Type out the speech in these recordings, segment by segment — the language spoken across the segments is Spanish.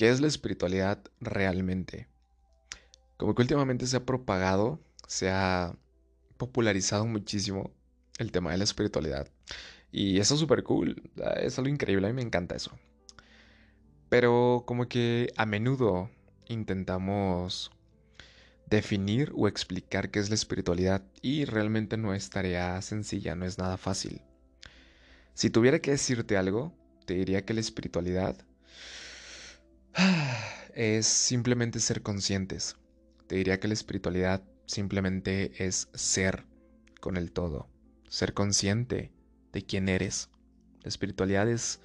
¿qué es la espiritualidad realmente? Como que últimamente se ha propagado, se ha popularizado muchísimo el tema de la espiritualidad. Y eso es súper cool, es algo increíble, a mí me encanta eso. Pero como que a menudo intentamos definir o explicar qué es la espiritualidad y realmente no es tarea sencilla, no es nada fácil. Si tuviera que decirte algo, te diría que la espiritualidad es simplemente ser conscientes. Te diría que la espiritualidad simplemente es ser con el todo, ser consciente de quién eres. La espiritualidad es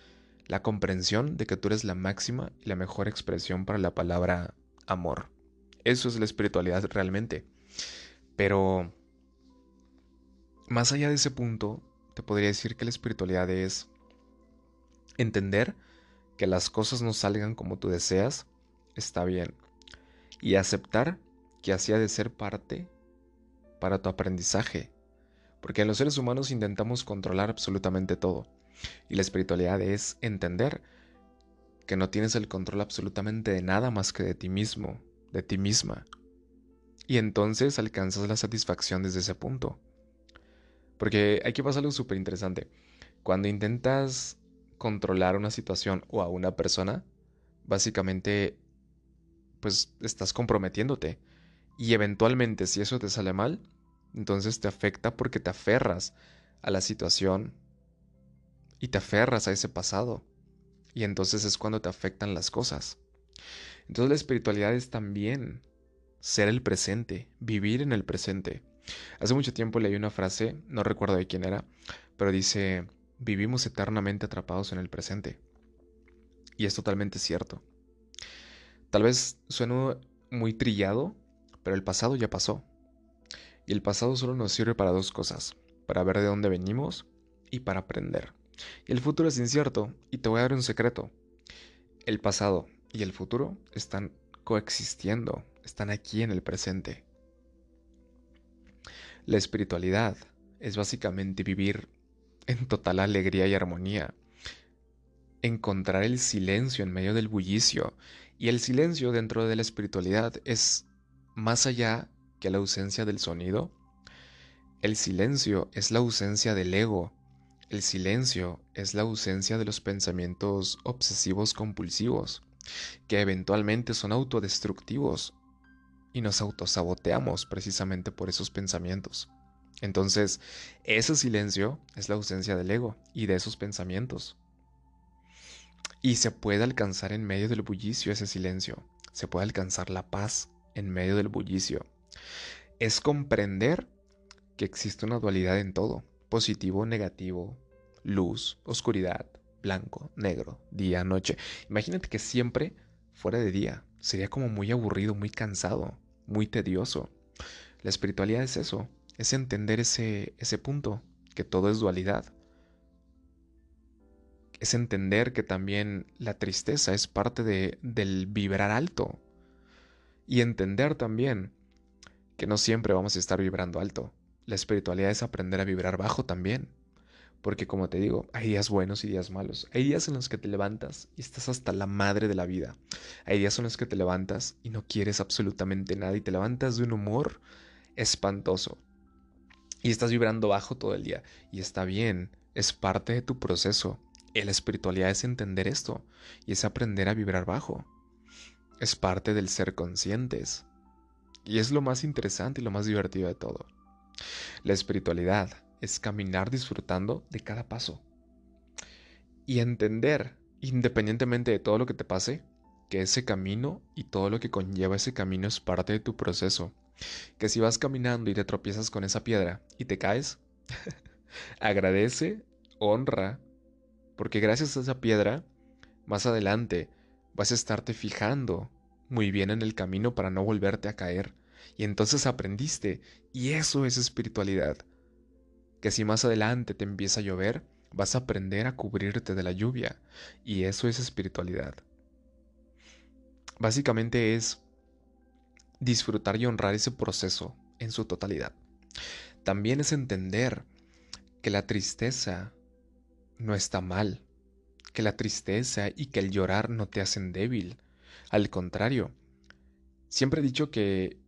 la comprensión de que tú eres la máxima y la mejor expresión para la palabra amor. Eso es la espiritualidad realmente. Pero más allá de ese punto, te podría decir que la espiritualidad es entender que las cosas no salgan como tú deseas, está bien. Y aceptar que así ha de ser parte para tu aprendizaje. Porque los seres humanos intentamos controlar absolutamente todo. Y la espiritualidad es entender que no tienes el control absolutamente de nada más que de ti mismo, de ti misma. Y entonces alcanzas la satisfacción desde ese punto. Porque aquí pasa algo súper interesante. Cuando intentas controlar una situación o a una persona, básicamente, pues estás comprometiéndote. Y eventualmente, si eso te sale mal, entonces te afecta porque te aferras a la situación y te aferras a ese pasado. Y entonces es cuando te afectan las cosas. Entonces la espiritualidad es también ser el presente, vivir en el presente. Hace mucho tiempo leí una frase, no recuerdo de quién era, pero dice, vivimos eternamente atrapados en el presente. Y es totalmente cierto. Tal vez suene muy trillado, pero el pasado ya pasó. Y el pasado solo nos sirve para dos cosas, para ver de dónde venimos y para aprender. Y el futuro es incierto, y te voy a dar un secreto. El pasado y el futuro están coexistiendo, están aquí en el presente. La espiritualidad es básicamente vivir en total alegría y armonía, encontrar el silencio en medio del bullicio, y el silencio dentro de la espiritualidad es más allá que la ausencia del sonido. El silencio es la ausencia del ego, el silencio es la ausencia de los pensamientos obsesivos compulsivos, que eventualmente son autodestructivos y nos autosaboteamos precisamente por esos pensamientos. Entonces, ese silencio es la ausencia del ego y de esos pensamientos. Y se puede alcanzar en medio del bullicio ese silencio. Se puede alcanzar la paz en medio del bullicio. Es comprender que existe una dualidad en todo positivo, negativo, luz, oscuridad, blanco, negro, día, noche. Imagínate que siempre fuera de día. Sería como muy aburrido, muy cansado, muy tedioso. La espiritualidad es eso, es entender ese, ese punto, que todo es dualidad. Es entender que también la tristeza es parte de, del vibrar alto. Y entender también que no siempre vamos a estar vibrando alto. La espiritualidad es aprender a vibrar bajo también. Porque como te digo, hay días buenos y días malos. Hay días en los que te levantas y estás hasta la madre de la vida. Hay días en los que te levantas y no quieres absolutamente nada y te levantas de un humor espantoso. Y estás vibrando bajo todo el día. Y está bien, es parte de tu proceso. La espiritualidad es entender esto y es aprender a vibrar bajo. Es parte del ser conscientes. Y es lo más interesante y lo más divertido de todo. La espiritualidad es caminar disfrutando de cada paso. Y entender, independientemente de todo lo que te pase, que ese camino y todo lo que conlleva ese camino es parte de tu proceso. Que si vas caminando y te tropiezas con esa piedra y te caes, agradece, honra, porque gracias a esa piedra, más adelante vas a estarte fijando muy bien en el camino para no volverte a caer y entonces aprendiste, y eso es espiritualidad. Que si más adelante te empieza a llover, vas a aprender a cubrirte de la lluvia, y eso es espiritualidad. Básicamente es disfrutar y honrar ese proceso en su totalidad. También es entender que la tristeza no está mal, que la tristeza y que el llorar no te hacen débil, Al contrario, siempre he dicho que,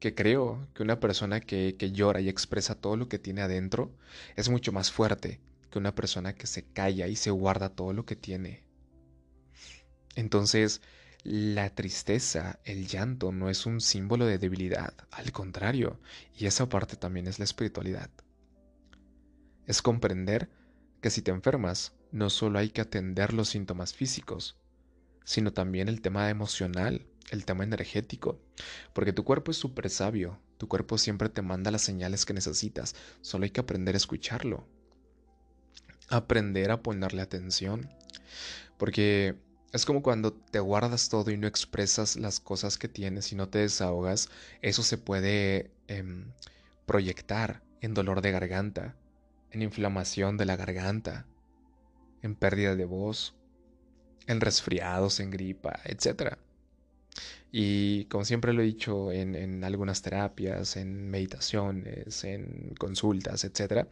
que creo que una persona que, que llora y expresa todo lo que tiene adentro es mucho más fuerte que una persona que se calla y se guarda todo lo que tiene. Entonces, la tristeza, el llanto no es un símbolo de debilidad, al contrario, y esa parte también es la espiritualidad. Es comprender que si te enfermas, no solo hay que atender los síntomas físicos, sino también el tema emocional, el tema energético, porque tu cuerpo es súper sabio, tu cuerpo siempre te manda las señales que necesitas, solo hay que aprender a escucharlo, aprender a ponerle atención, porque es como cuando te guardas todo y no expresas las cosas que tienes y no te desahogas, eso se puede em, proyectar en dolor de garganta, en inflamación de la garganta, en pérdida de voz, en resfriados, en gripa, etc. Y como siempre lo he dicho en, en algunas terapias, en meditaciones, en consultas, etc.,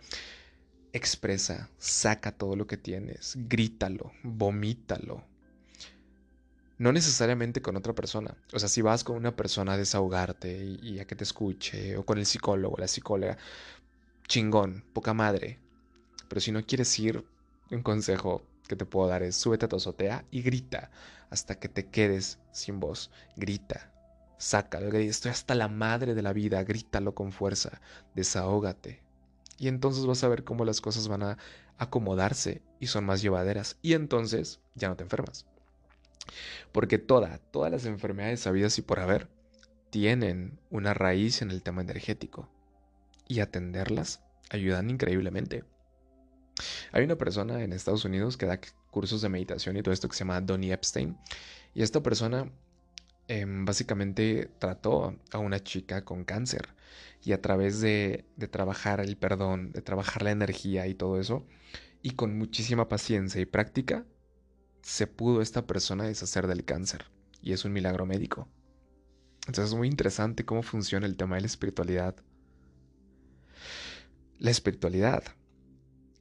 expresa, saca todo lo que tienes, grítalo, vomítalo, no necesariamente con otra persona. O sea, si vas con una persona a desahogarte y, a que te escuche, o con el psicólogo, la psicóloga, chingón, poca madre. Pero si no quieres ir, un consejo que te puedo dar es súbete a tu azotea y grita hasta que te quedes sin voz. Grita, sácalo, estoy hasta la madre de la vida, grítalo con fuerza, desahógate. Y entonces vas a ver cómo las cosas van a acomodarse y son más llevaderas. Y entonces ya no te enfermas. Porque toda, todas las enfermedades sabidas y por haber tienen una raíz en el tema energético. Y atenderlas ayudan increíblemente. Hay una persona en Estados Unidos que da cursos de meditación y todo esto que se llama Donnie Epstein. Y esta persona em, básicamente trató a una chica con cáncer. Y a través de, de trabajar el perdón, de trabajar la energía y todo eso, y con muchísima paciencia y práctica, se pudo esta persona deshacer del cáncer. Y es un milagro médico. Entonces es muy interesante cómo funciona el tema de la espiritualidad. La espiritualidad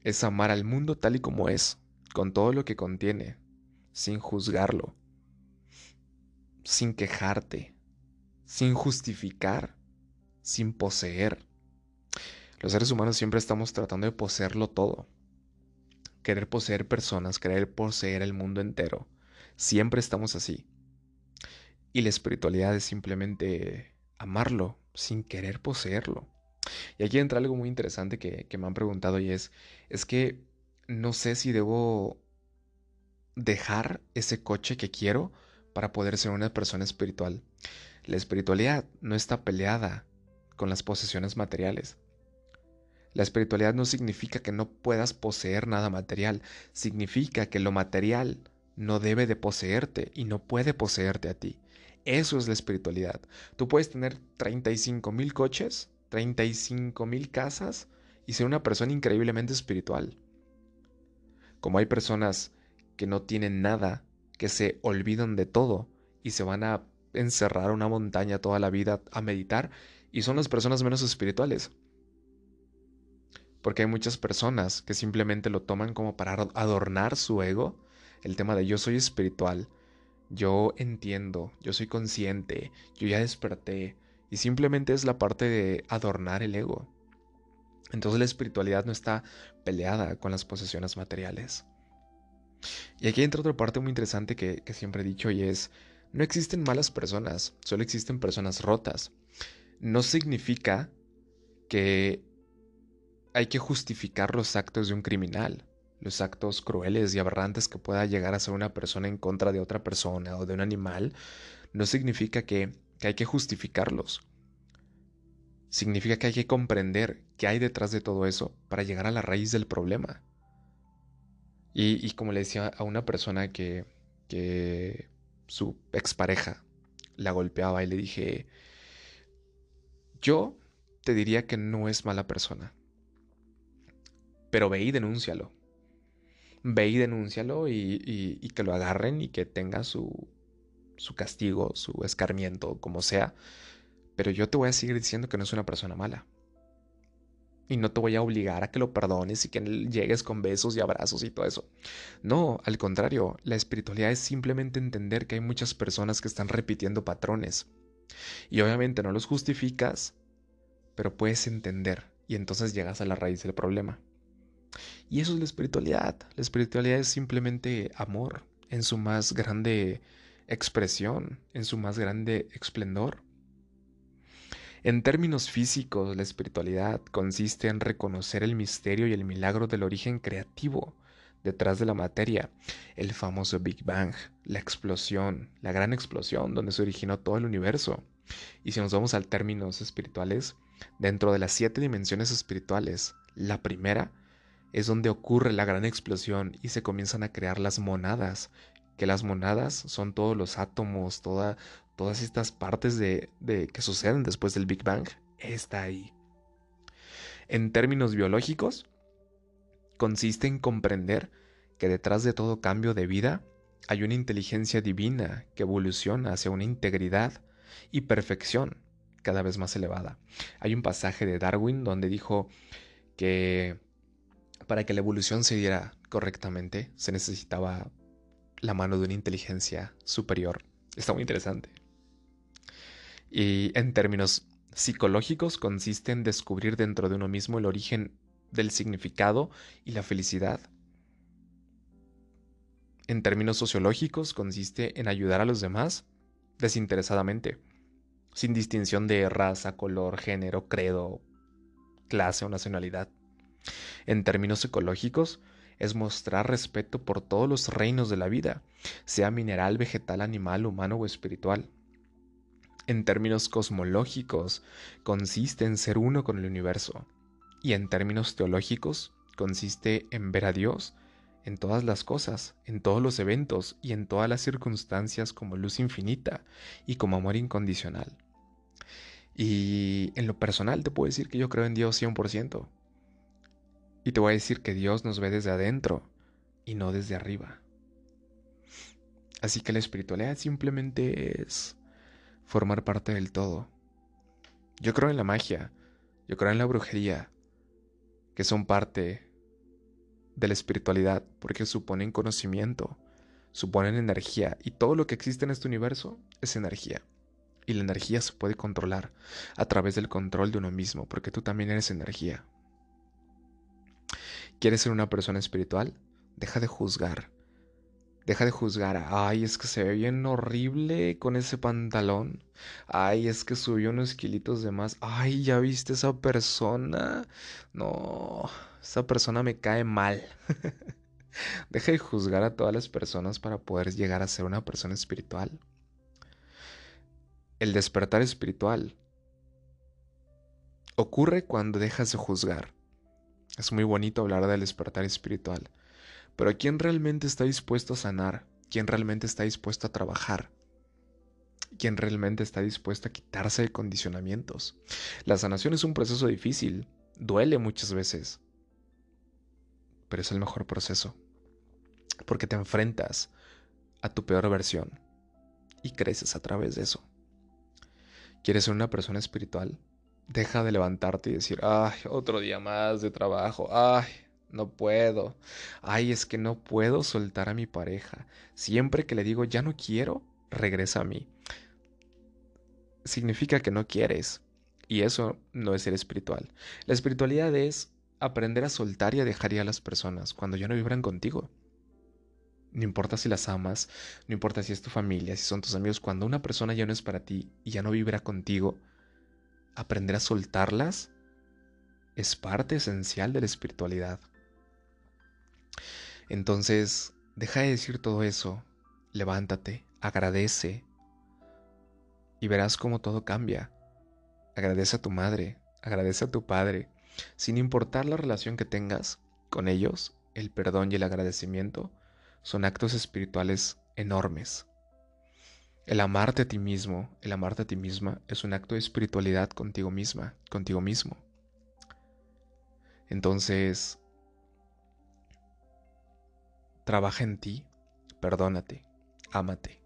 es amar al mundo tal y como es, con todo lo que contiene, sin juzgarlo, sin quejarte, sin justificar, sin poseer. Los seres humanos siempre estamos tratando de poseerlo todo querer poseer personas, querer poseer el mundo entero. Siempre estamos así. Y la espiritualidad es simplemente amarlo sin querer poseerlo. Y aquí entra algo muy interesante que, me han preguntado y es, es que no sé si debo dejar ese coche que quiero para poder ser una persona espiritual. La espiritualidad no está peleada con las posesiones materiales. La espiritualidad no significa que no puedas poseer nada material, significa que lo material no debe de poseerte y no puede poseerte a ti. Eso es la espiritualidad. Tú puedes tener 35 mil coches, 35 mil casas y ser una persona increíblemente espiritual. Como hay personas que no tienen nada, que se olvidan de todo y se van a encerrar una montaña toda la vida a meditar y son las personas menos espirituales. Porque hay muchas personas que simplemente lo toman como para adornar su ego. El tema de yo soy espiritual, yo entiendo, yo soy consciente, yo ya desperté. Y simplemente es la parte de adornar el ego. Entonces la espiritualidad no está peleada con las posesiones materiales. Y aquí entra otra parte muy interesante que, que siempre he dicho y es, no existen malas personas, solo existen personas rotas. No significa que hay que justificar los actos de un criminal, los actos crueles y aberrantes que pueda llegar a ser una persona en contra de otra persona o de un animal, no significa que, hay que justificarlos. Significa que hay que comprender qué hay detrás de todo eso para llegar a la raíz del problema. Y, y como le decía a una persona que, que su expareja la golpeaba y le dije, yo te diría que no es mala persona pero ve y denúncialo. Ve y denúncialo y, que lo agarren y que tenga su, su castigo, su escarmiento, como sea. Pero yo te voy a seguir diciendo que no es una persona mala. y no te voy a obligar a que lo perdones y que llegues con besos y abrazos y todo eso. No, al contrario, la espiritualidad es simplemente entender que hay muchas personas que están repitiendo patrones. Y obviamente no los justificas, pero puedes entender y entonces llegas a la raíz del problema. Y eso es la espiritualidad. La espiritualidad es simplemente amor en su más grande expresión, en su más grande esplendor. En términos físicos, la espiritualidad consiste en reconocer el misterio y el milagro del origen creativo detrás de la materia, el famoso Big Bang, la explosión, la gran explosión donde se originó todo el universo. Y si nos vamos a términos espirituales, dentro de las siete dimensiones espirituales, la primera es donde ocurre la gran explosión y se comienzan a crear las monadas, que las monadas son todos los átomos, toda, todas estas partes de, que suceden después del Big Bang, está ahí. En términos biológicos, consiste en comprender que detrás de todo cambio de vida hay una inteligencia divina que evoluciona hacia una integridad y perfección cada vez más elevada. Hay un pasaje de Darwin donde dijo que para que la evolución se diera correctamente se necesitaba la mano de una inteligencia superior. Está muy interesante. Y en términos psicológicos consiste en descubrir dentro de uno mismo el origen del significado y la felicidad. En términos sociológicos consiste en ayudar a los demás desinteresadamente, sin distinción de raza, color, género, credo, clase o nacionalidad. En términos ecológicos, es mostrar respeto por todos los reinos de la vida, sea mineral, vegetal, animal, humano o espiritual en términos cosmológicos, consiste en ser uno con el universo, y en términos teológicos, consiste en ver a Dios en todas las cosas, en todos los eventos y en todas las circunstancias como luz infinita y como amor incondicional. Y en lo personal te puedo decir que yo creo en Dios 100%. Y te voy a decir que Dios nos ve desde adentro y no desde arriba. Así que la espiritualidad simplemente es formar parte del todo. Yo creo en la magia, yo creo en la brujería, que son parte de la espiritualidad porque suponen conocimiento, suponen energía y todo lo que existe en este universo es energía. Y la energía se puede controlar a través del control de uno mismo, porque tú también eres energía. ¿Quieres ser una persona espiritual? Deja de juzgar, Deja de juzgar. Ay, es que se ve bien horrible con ese pantalón. Ay, es que subió unos kilitos de más. Ay, ¿ya viste esa persona? No, esa persona me cae mal. Deja de juzgar a todas las personas para poder llegar a ser una persona espiritual. El despertar espiritual ocurre cuando dejas de juzgar. Es muy bonito hablar del despertar espiritual. Pero ¿quién realmente está dispuesto a sanar? ¿Quién realmente está dispuesto a trabajar? ¿Quién realmente está dispuesto a quitarse de condicionamientos? La sanación es un proceso difícil, duele muchas veces, pero es el mejor proceso, porque te enfrentas a tu peor versión y creces a través de eso. ¿Quieres ser una persona espiritual? Deja de levantarte y decir, ay, otro día más de trabajo, ay, no puedo. Ay, es que no puedo soltar a mi pareja. Siempre que le digo ya no quiero, regresa a mí. Significa que no quieres. Y eso no es ser espiritual. La espiritualidad es aprender a soltar y a dejar ir a las personas cuando ya no vibran contigo. No importa si las amas, no importa si es tu familia, si son tus amigos, cuando una persona ya no es para ti y ya no vibra contigo, aprender a soltarlas es parte esencial de la espiritualidad. Entonces, deja de decir todo eso, levántate, agradece y verás cómo todo cambia. Agradece a tu madre, agradece a tu padre, sin importar la relación que tengas con ellos, el perdón y el agradecimiento son actos espirituales enormes. El amarte a ti mismo, el amarte a ti misma es un acto de espiritualidad contigo misma, contigo mismo. Entonces, Trabaja en ti, perdónate, ámate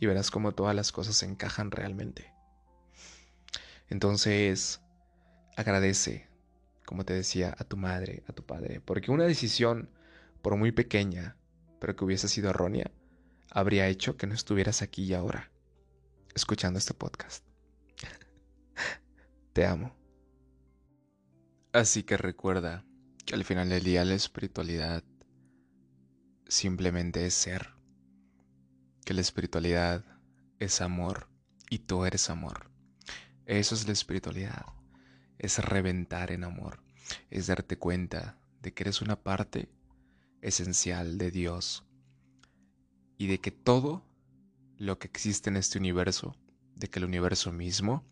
y verás cómo todas las cosas se encajan realmente. Entonces, agradece, como te decía, a tu madre, a tu padre. Porque una decisión, por muy pequeña, pero que hubiese sido errónea, habría hecho que no estuvieras aquí y ahora, escuchando este podcast. Te amo. Así que recuerda que al final del día la espiritualidad simplemente es ser. Que la espiritualidad es amor y tú eres amor. Eso es la espiritualidad. Es reventar en amor. Es darte cuenta de que eres una parte esencial de Dios y de que todo lo que existe en este universo, de que el universo mismo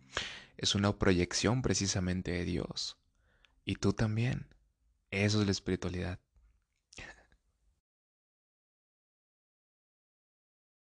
es una proyección precisamente de Dios. Y tú también. Eso es la espiritualidad.